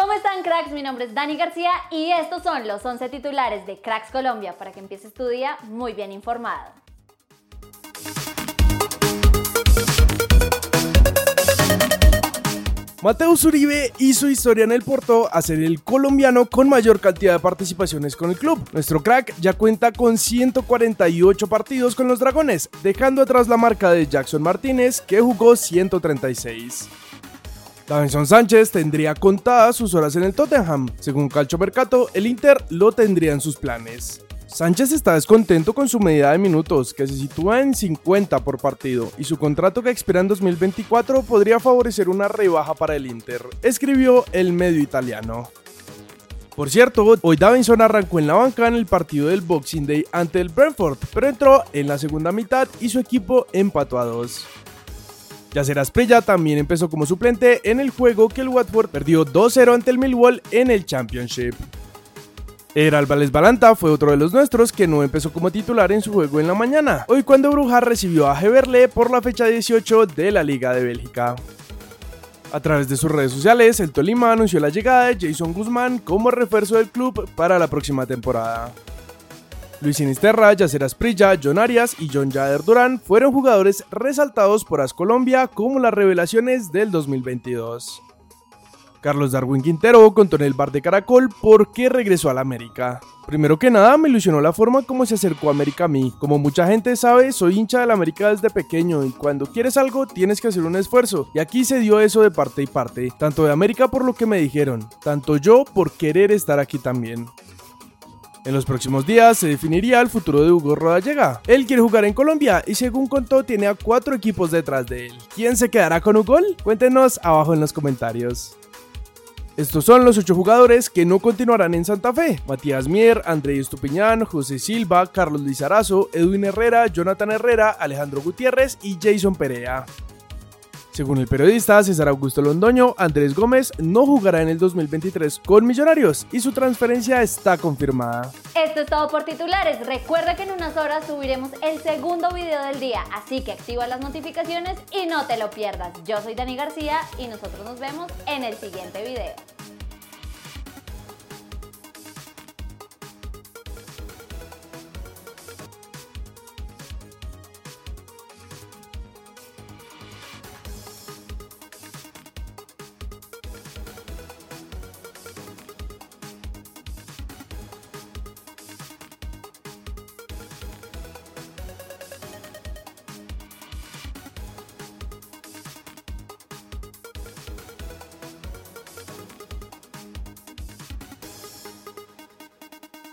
¿Cómo están cracks? Mi nombre es Dani García y estos son los 11 titulares de Cracks Colombia para que empieces tu día muy bien informado. Mateus Uribe hizo historia en el Porto a ser el colombiano con mayor cantidad de participaciones con el club. Nuestro crack ya cuenta con 148 partidos con los Dragones, dejando atrás la marca de Jackson Martínez que jugó 136. Davinson Sánchez tendría contadas sus horas en el Tottenham. Según Calcio Mercato, el Inter lo tendría en sus planes. Sánchez está descontento con su medida de minutos, que se sitúa en 50 por partido, y su contrato que expira en 2024 podría favorecer una rebaja para el Inter, escribió el medio italiano. Por cierto, hoy Davinson arrancó en la banca en el partido del Boxing Day ante el Brentford, pero entró en la segunda mitad y su equipo empató a dos. Yacer Asprilla también empezó como suplente en el juego que el Watford perdió 2-0 ante el Millwall en el Championship. Era Álvarez Balanta fue otro de los nuestros que no empezó como titular en su juego en la mañana, hoy cuando Bruja recibió a Heberle por la fecha 18 de la Liga de Bélgica. A través de sus redes sociales, el Tolima anunció la llegada de Jason Guzmán como refuerzo del club para la próxima temporada. Luis Sinisterra, Yacer Asprilla, John Arias y John Jader Durán fueron jugadores resaltados por As Colombia como las revelaciones del 2022. Carlos Darwin Quintero contó en el bar de Caracol por qué regresó a la América. Primero que nada, me ilusionó la forma como se acercó América a mí. Como mucha gente sabe, soy hincha de la América desde pequeño y cuando quieres algo tienes que hacer un esfuerzo. Y aquí se dio eso de parte y parte, tanto de América por lo que me dijeron, tanto yo por querer estar aquí también. En los próximos días se definiría el futuro de Hugo Rodallega. Él quiere jugar en Colombia y según contó tiene a cuatro equipos detrás de él. ¿Quién se quedará con Hugo? Cuéntenos abajo en los comentarios. Estos son los ocho jugadores que no continuarán en Santa Fe. Matías Mier, André Estupiñán, José Silva, Carlos Lizarazo, Edwin Herrera, Jonathan Herrera, Alejandro Gutiérrez y Jason Perea. Según el periodista César Augusto Londoño, Andrés Gómez no jugará en el 2023 con Millonarios y su transferencia está confirmada. Esto es todo por titulares. Recuerda que en unas horas subiremos el segundo video del día, así que activa las notificaciones y no te lo pierdas. Yo soy Dani García y nosotros nos vemos en el siguiente video.